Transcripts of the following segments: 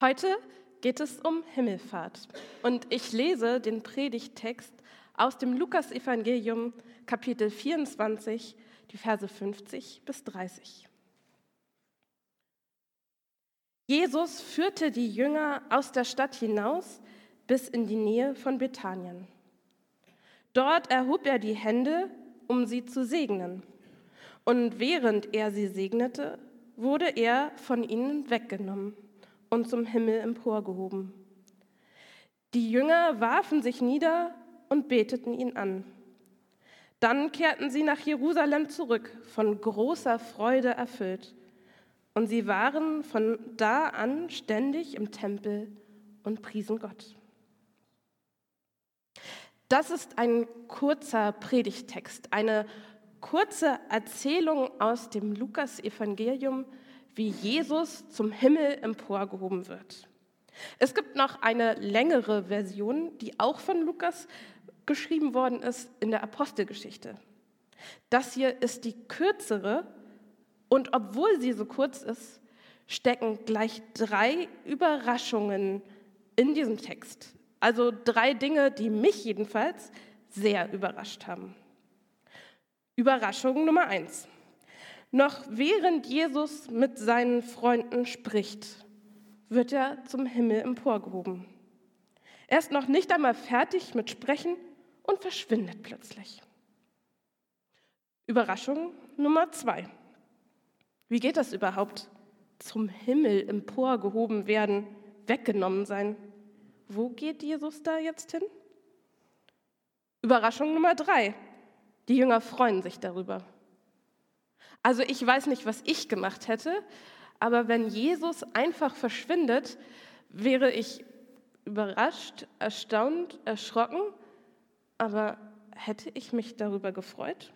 Heute geht es um Himmelfahrt und ich lese den Predigttext aus dem Lukasevangelium Kapitel 24, die Verse 50 bis 30. Jesus führte die Jünger aus der Stadt hinaus bis in die Nähe von Bethanien. Dort erhob er die Hände, um sie zu segnen. Und während er sie segnete, wurde er von ihnen weggenommen und zum Himmel emporgehoben. Die Jünger warfen sich nieder und beteten ihn an. Dann kehrten sie nach Jerusalem zurück, von großer Freude erfüllt. Und sie waren von da an ständig im Tempel und priesen Gott. Das ist ein kurzer Predigtext, eine kurze Erzählung aus dem Lukas-Evangelium, wie Jesus zum Himmel emporgehoben wird. Es gibt noch eine längere Version, die auch von Lukas geschrieben worden ist in der Apostelgeschichte. Das hier ist die kürzere und obwohl sie so kurz ist, stecken gleich drei Überraschungen in diesem Text. Also drei Dinge, die mich jedenfalls sehr überrascht haben. Überraschung Nummer eins. Noch während Jesus mit seinen Freunden spricht, wird er zum Himmel emporgehoben. Er ist noch nicht einmal fertig mit Sprechen und verschwindet plötzlich. Überraschung Nummer zwei. Wie geht das überhaupt? Zum Himmel emporgehoben werden, weggenommen sein. Wo geht Jesus da jetzt hin? Überraschung Nummer drei. Die Jünger freuen sich darüber. Also ich weiß nicht, was ich gemacht hätte, aber wenn Jesus einfach verschwindet, wäre ich überrascht, erstaunt, erschrocken, aber hätte ich mich darüber gefreut?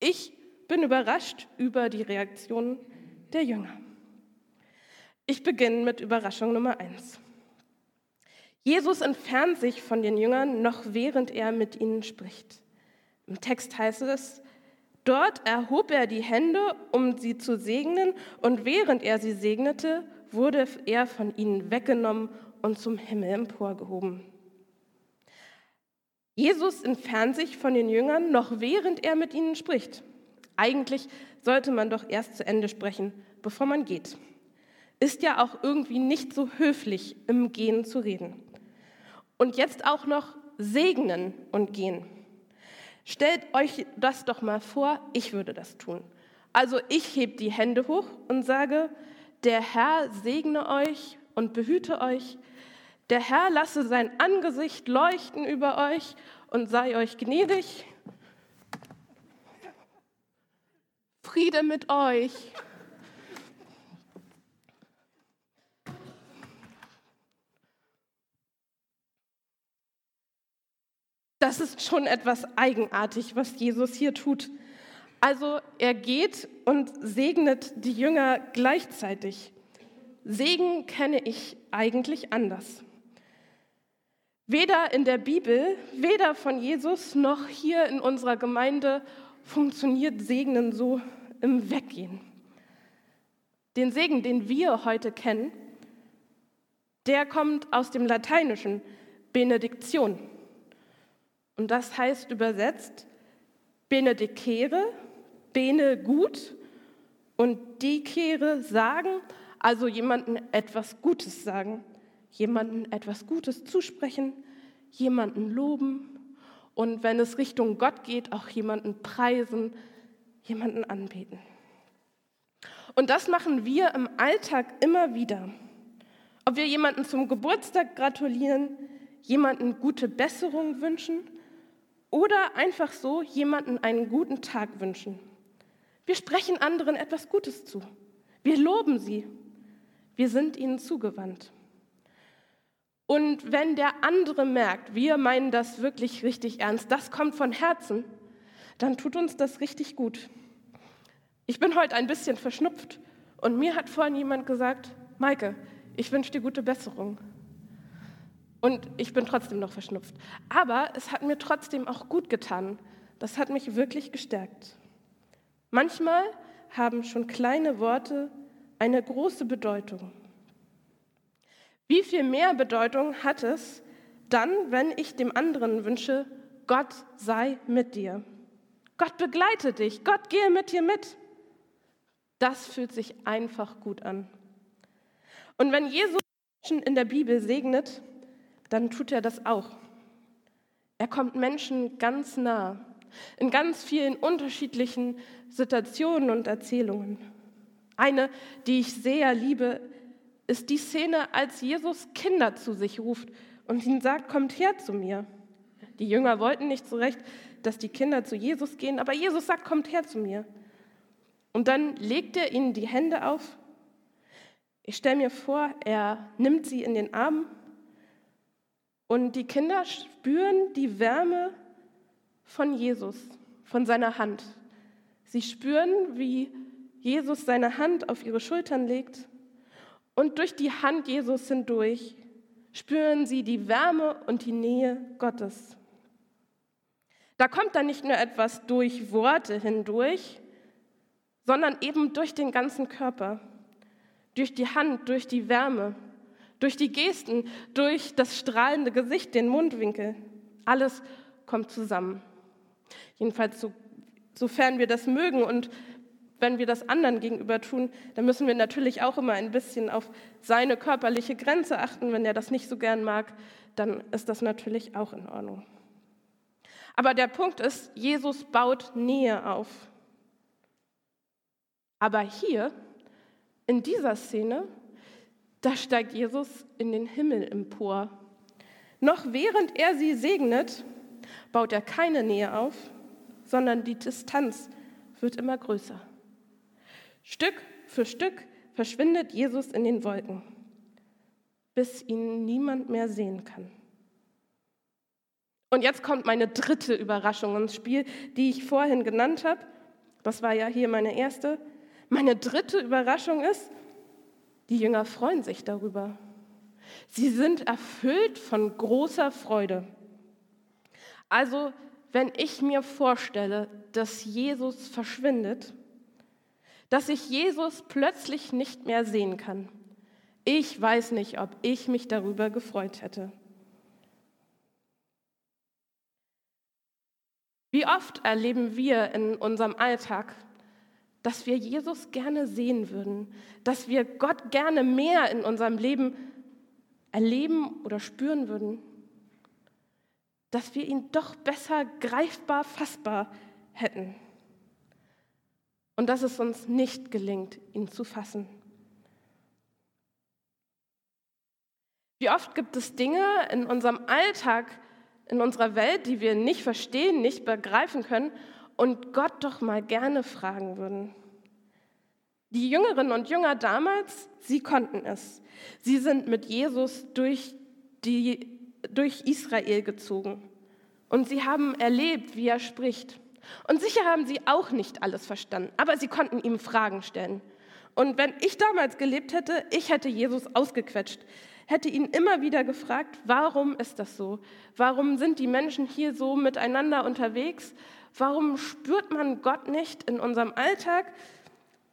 Ich bin überrascht über die Reaktion der Jünger. Ich beginne mit Überraschung Nummer eins. Jesus entfernt sich von den Jüngern noch während er mit ihnen spricht. Im Text heißt es, Dort erhob er die Hände, um sie zu segnen, und während er sie segnete, wurde er von ihnen weggenommen und zum Himmel emporgehoben. Jesus entfernt sich von den Jüngern noch während er mit ihnen spricht. Eigentlich sollte man doch erst zu Ende sprechen, bevor man geht. Ist ja auch irgendwie nicht so höflich, im Gehen zu reden. Und jetzt auch noch segnen und gehen. Stellt euch das doch mal vor, ich würde das tun. Also ich heb die Hände hoch und sage, der Herr segne euch und behüte euch. Der Herr lasse sein Angesicht leuchten über euch und sei euch gnädig. Friede mit euch. Das ist schon etwas eigenartig, was Jesus hier tut. Also er geht und segnet die Jünger gleichzeitig. Segen kenne ich eigentlich anders. Weder in der Bibel, weder von Jesus noch hier in unserer Gemeinde funktioniert Segnen so im Weggehen. Den Segen, den wir heute kennen, der kommt aus dem Lateinischen Benediktion. Und das heißt übersetzt benedicere, bene gut und dicere sagen, also jemanden etwas Gutes sagen, jemanden etwas Gutes zusprechen, jemanden loben und wenn es Richtung Gott geht, auch jemanden preisen, jemanden anbeten. Und das machen wir im Alltag immer wieder. Ob wir jemanden zum Geburtstag gratulieren, jemanden gute Besserung wünschen oder einfach so jemanden einen guten Tag wünschen. Wir sprechen anderen etwas Gutes zu. Wir loben sie. Wir sind ihnen zugewandt. Und wenn der andere merkt, wir meinen das wirklich richtig ernst, das kommt von Herzen, dann tut uns das richtig gut. Ich bin heute ein bisschen verschnupft und mir hat vorhin jemand gesagt, Maike, ich wünsche dir gute Besserung. Und ich bin trotzdem noch verschnupft. Aber es hat mir trotzdem auch gut getan. Das hat mich wirklich gestärkt. Manchmal haben schon kleine Worte eine große Bedeutung. Wie viel mehr Bedeutung hat es dann, wenn ich dem anderen wünsche, Gott sei mit dir. Gott begleite dich, Gott gehe mit dir mit. Das fühlt sich einfach gut an. Und wenn Jesus Menschen in der Bibel segnet, dann tut er das auch. Er kommt Menschen ganz nah, in ganz vielen unterschiedlichen Situationen und Erzählungen. Eine, die ich sehr liebe, ist die Szene, als Jesus Kinder zu sich ruft und ihnen sagt, kommt her zu mir. Die Jünger wollten nicht so recht, dass die Kinder zu Jesus gehen, aber Jesus sagt, kommt her zu mir. Und dann legt er ihnen die Hände auf. Ich stelle mir vor, er nimmt sie in den Arm und die Kinder spüren die Wärme von Jesus, von seiner Hand. Sie spüren, wie Jesus seine Hand auf ihre Schultern legt und durch die Hand Jesus hindurch spüren sie die Wärme und die Nähe Gottes. Da kommt dann nicht nur etwas durch Worte hindurch, sondern eben durch den ganzen Körper, durch die Hand, durch die Wärme, durch die Gesten, durch das strahlende Gesicht, den Mundwinkel. Alles kommt zusammen. Jedenfalls so, sofern wir das mögen und wenn wir das anderen gegenüber tun, dann müssen wir natürlich auch immer ein bisschen auf seine körperliche Grenze achten. Wenn er das nicht so gern mag, dann ist das natürlich auch in Ordnung. Aber der Punkt ist, Jesus baut Nähe auf. Aber hier, in dieser Szene, da steigt Jesus in den Himmel empor. Noch während er sie segnet, baut er keine Nähe auf, sondern die Distanz wird immer größer. Stück für Stück verschwindet Jesus in den Wolken, bis ihn niemand mehr sehen kann. Und jetzt kommt meine dritte Überraschung ins Spiel, die ich vorhin genannt habe. Das war ja hier meine erste. Meine dritte Überraschung ist, die Jünger freuen sich darüber. Sie sind erfüllt von großer Freude. Also, wenn ich mir vorstelle, dass Jesus verschwindet, dass ich Jesus plötzlich nicht mehr sehen kann. Ich weiß nicht, ob ich mich darüber gefreut hätte. Wie oft erleben wir in unserem Alltag, dass wir Jesus gerne sehen würden, dass wir Gott gerne mehr in unserem Leben erleben oder spüren würden, dass wir ihn doch besser greifbar, fassbar hätten und dass es uns nicht gelingt, ihn zu fassen. Wie oft gibt es Dinge in unserem Alltag, in unserer Welt, die wir nicht verstehen, nicht begreifen können und Gott doch mal gerne fragen würden. Die Jüngerinnen und Jünger damals, sie konnten es. Sie sind mit Jesus durch, die, durch Israel gezogen und sie haben erlebt, wie er spricht. Und sicher haben sie auch nicht alles verstanden, aber sie konnten ihm Fragen stellen. Und wenn ich damals gelebt hätte, ich hätte Jesus ausgequetscht, hätte ihn immer wieder gefragt, warum ist das so? Warum sind die Menschen hier so miteinander unterwegs? Warum spürt man Gott nicht in unserem Alltag?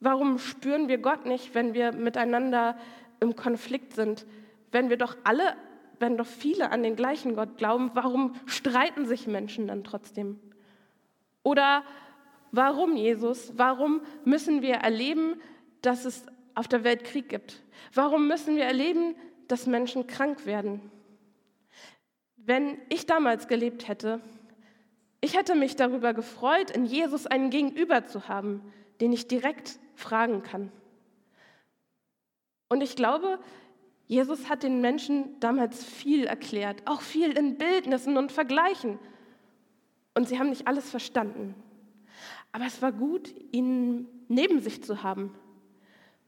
Warum spüren wir Gott nicht, wenn wir miteinander im Konflikt sind? Wenn wir doch alle, wenn doch viele an den gleichen Gott glauben, warum streiten sich Menschen dann trotzdem? Oder warum, Jesus? Warum müssen wir erleben, dass es auf der Welt Krieg gibt? Warum müssen wir erleben, dass Menschen krank werden? Wenn ich damals gelebt hätte, ich hätte mich darüber gefreut, in Jesus einen Gegenüber zu haben, den ich direkt fragen kann. Und ich glaube, Jesus hat den Menschen damals viel erklärt, auch viel in Bildnissen und Vergleichen. Und sie haben nicht alles verstanden. Aber es war gut, ihn neben sich zu haben,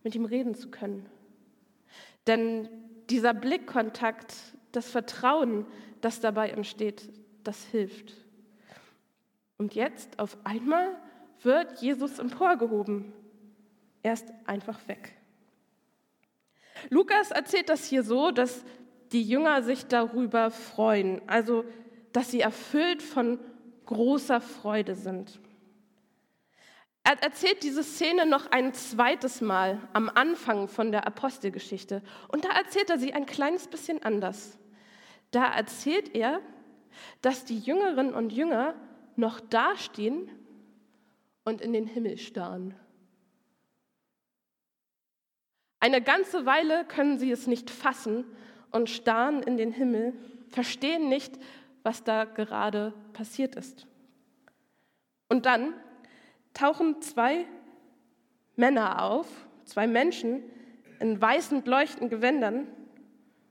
mit ihm reden zu können. Denn dieser Blickkontakt, das Vertrauen, das dabei entsteht, das hilft. Und jetzt auf einmal wird Jesus emporgehoben. Er ist einfach weg. Lukas erzählt das hier so, dass die Jünger sich darüber freuen, also dass sie erfüllt von großer Freude sind. Er erzählt diese Szene noch ein zweites Mal am Anfang von der Apostelgeschichte. Und da erzählt er sie ein kleines bisschen anders. Da erzählt er, dass die Jüngerinnen und Jünger noch dastehen und in den Himmel starren. Eine ganze Weile können sie es nicht fassen und starren in den Himmel, verstehen nicht, was da gerade passiert ist. Und dann tauchen zwei Männer auf, zwei Menschen in weißen, leuchtenden Gewändern.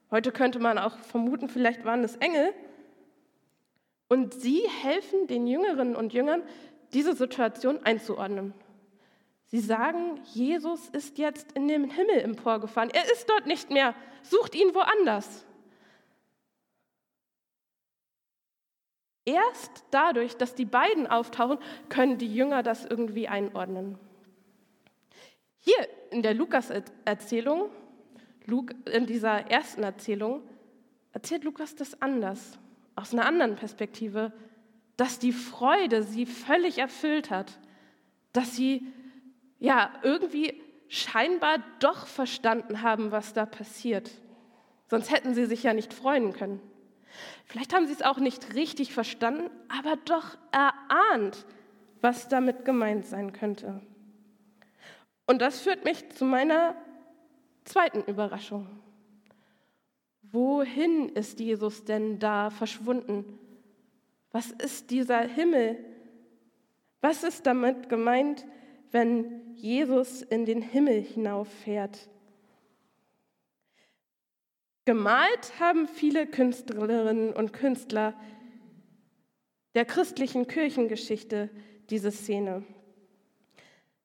Heute könnte man auch vermuten, vielleicht waren es Engel. Und sie helfen den Jüngerinnen und Jüngern, diese Situation einzuordnen. Sie sagen, Jesus ist jetzt in den Himmel emporgefahren. Er ist dort nicht mehr. Sucht ihn woanders. Erst dadurch, dass die beiden auftauchen, können die Jünger das irgendwie einordnen. Hier in der Lukas-Erzählung, in dieser ersten Erzählung, erzählt Lukas das anders, aus einer anderen Perspektive, dass die Freude sie völlig erfüllt hat, dass sie ja irgendwie scheinbar doch verstanden haben, was da passiert. Sonst hätten sie sich ja nicht freuen können. Vielleicht haben sie es auch nicht richtig verstanden, aber doch erahnt, was damit gemeint sein könnte. Und das führt mich zu meiner zweiten Überraschung. Wohin ist Jesus denn da verschwunden? Was ist dieser Himmel? Was ist damit gemeint, wenn Jesus in den Himmel hinauffährt? Gemalt haben viele Künstlerinnen und Künstler der christlichen Kirchengeschichte diese Szene,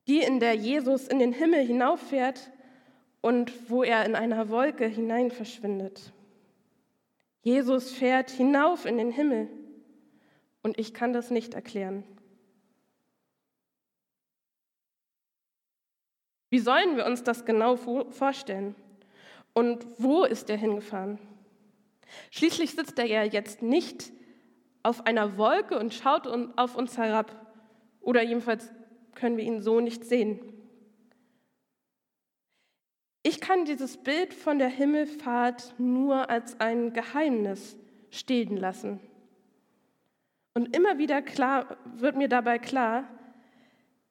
die in der Jesus in den Himmel hinauffährt und wo er in einer Wolke hinein verschwindet. Jesus fährt hinauf in den Himmel und ich kann das nicht erklären. Wie sollen wir uns das genau vorstellen? Und wo ist er hingefahren? Schließlich sitzt er ja jetzt nicht auf einer Wolke und schaut auf uns herab. Oder jedenfalls können wir ihn so nicht sehen. Ich kann dieses Bild von der Himmelfahrt nur als ein Geheimnis stehen lassen. Und immer wieder klar, wird mir dabei klar,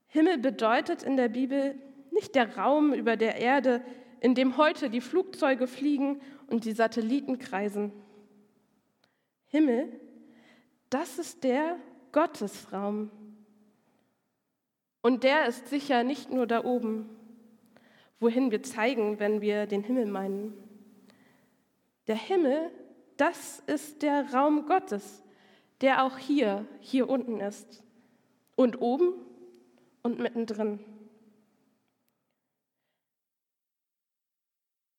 Himmel bedeutet in der Bibel nicht der Raum über der Erde, in dem heute die Flugzeuge fliegen und die Satelliten kreisen. Himmel, das ist der Gottesraum. Und der ist sicher nicht nur da oben, wohin wir zeigen, wenn wir den Himmel meinen. Der Himmel, das ist der Raum Gottes, der auch hier, hier unten ist. Und oben und mittendrin.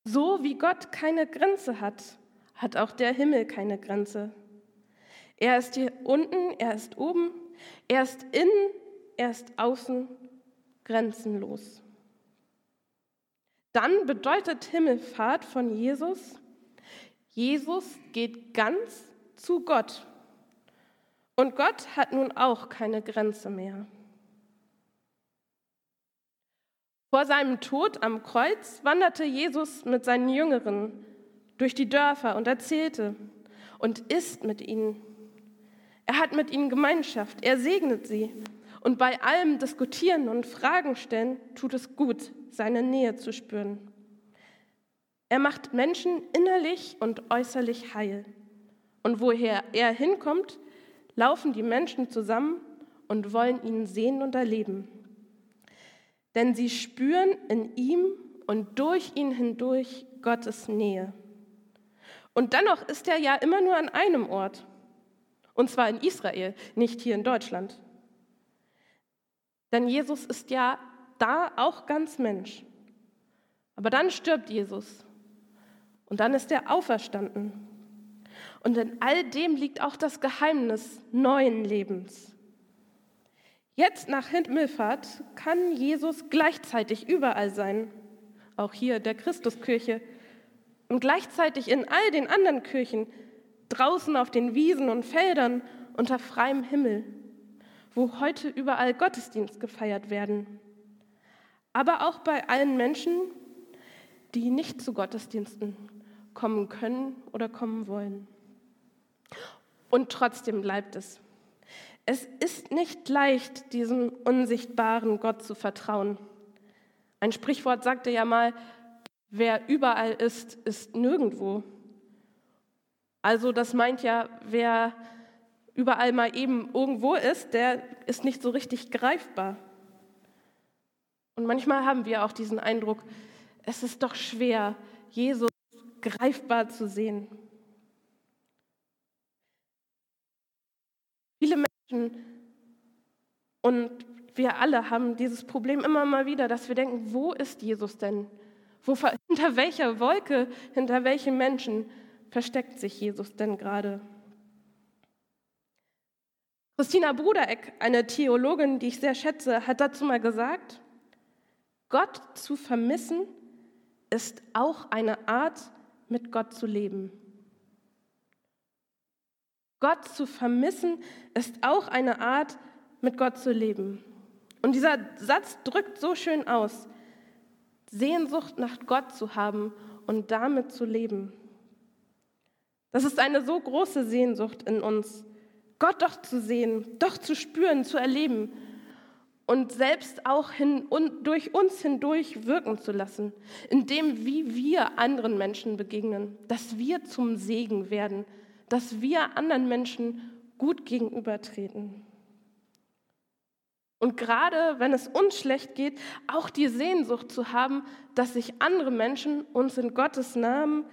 So wie Gott keine Grenze hat, hat auch der Himmel keine Grenze. Er ist hier unten, er ist oben, er ist innen, er ist außen grenzenlos. Dann bedeutet Himmelfahrt von Jesus, Jesus geht ganz zu Gott. Und Gott hat nun auch keine Grenze mehr. Vor seinem Tod am Kreuz wanderte Jesus mit seinen Jüngeren durch die Dörfer und erzählte und isst mit ihnen. Er hat mit ihnen Gemeinschaft, er segnet sie. Und bei allem Diskutieren und Fragen stellen tut es gut, seine Nähe zu spüren. Er macht Menschen innerlich und äußerlich heil. Und woher er hinkommt, laufen die Menschen zusammen und wollen ihn sehen und erleben denn sie spüren in ihm und durch ihn hindurch Gottes Nähe. Und dennoch ist er ja immer nur an einem Ort, und zwar in Israel, nicht hier in Deutschland. Denn Jesus ist ja da auch ganz Mensch. Aber dann stirbt Jesus und dann ist er auferstanden. Und in all dem liegt auch das Geheimnis neuen Lebens. Jetzt nach Himmelfahrt kann Jesus gleichzeitig überall sein, auch hier der Christuskirche und gleichzeitig in all den anderen Kirchen, draußen auf den Wiesen und Feldern unter freiem Himmel, wo heute überall Gottesdienst gefeiert werden, aber auch bei allen Menschen, die nicht zu Gottesdiensten kommen können oder kommen wollen. Und trotzdem bleibt es. Es ist nicht leicht, diesem unsichtbaren Gott zu vertrauen. Ein Sprichwort sagte ja mal, wer überall ist, ist nirgendwo. Also das meint ja, wer überall mal eben irgendwo ist, der ist nicht so richtig greifbar. Und manchmal haben wir auch diesen Eindruck, es ist doch schwer, Jesus greifbar zu sehen. Viele Menschen und wir alle haben dieses Problem immer mal wieder, dass wir denken, wo ist Jesus denn? Wo, hinter welcher Wolke, hinter welchem Menschen versteckt sich Jesus denn gerade? Christina Brudereck, eine Theologin, die ich sehr schätze, hat dazu mal gesagt, Gott zu vermissen ist auch eine Art, mit Gott zu leben. Gott zu vermissen ist auch eine Art, mit Gott zu leben. Und dieser Satz drückt so schön aus, Sehnsucht nach Gott zu haben und damit zu leben. Das ist eine so große Sehnsucht in uns, Gott doch zu sehen, doch zu spüren, zu erleben und selbst auch hin, und durch uns hindurch wirken zu lassen, indem wie wir anderen Menschen begegnen, dass wir zum Segen werden, dass wir anderen Menschen gut gegenübertreten. Und gerade wenn es uns schlecht geht, auch die Sehnsucht zu haben, dass sich andere Menschen uns in Gottes Namen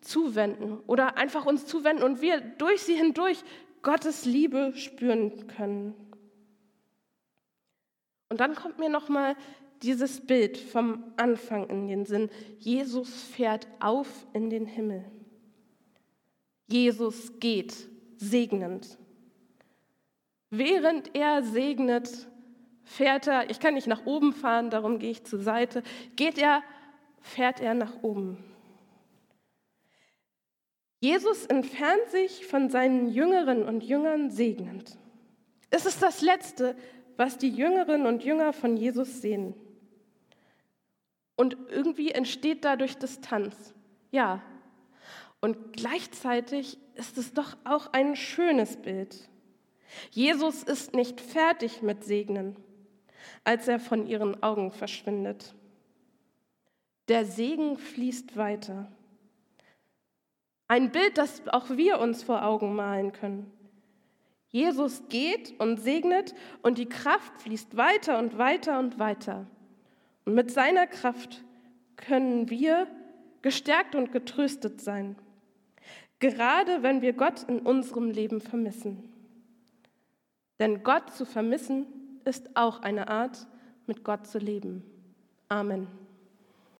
zuwenden oder einfach uns zuwenden und wir durch sie hindurch Gottes Liebe spüren können. Und dann kommt mir noch mal dieses Bild vom Anfang in den Sinn. Jesus fährt auf in den Himmel. Jesus geht segnend. Während er segnet, fährt er, ich kann nicht nach oben fahren, darum gehe ich zur Seite, geht er, fährt er nach oben. Jesus entfernt sich von seinen Jüngerinnen und Jüngern segnend. Es ist das Letzte, was die Jüngerinnen und Jünger von Jesus sehen. Und irgendwie entsteht dadurch Distanz. Ja. Und gleichzeitig ist es doch auch ein schönes Bild. Jesus ist nicht fertig mit Segnen als er von ihren Augen verschwindet. Der Segen fließt weiter. Ein Bild, das auch wir uns vor Augen malen können. Jesus geht und segnet und die Kraft fließt weiter und weiter und weiter. Und mit seiner Kraft können wir gestärkt und getröstet sein, gerade wenn wir Gott in unserem Leben vermissen. Denn Gott zu vermissen ist auch eine Art, mit Gott zu leben. Amen.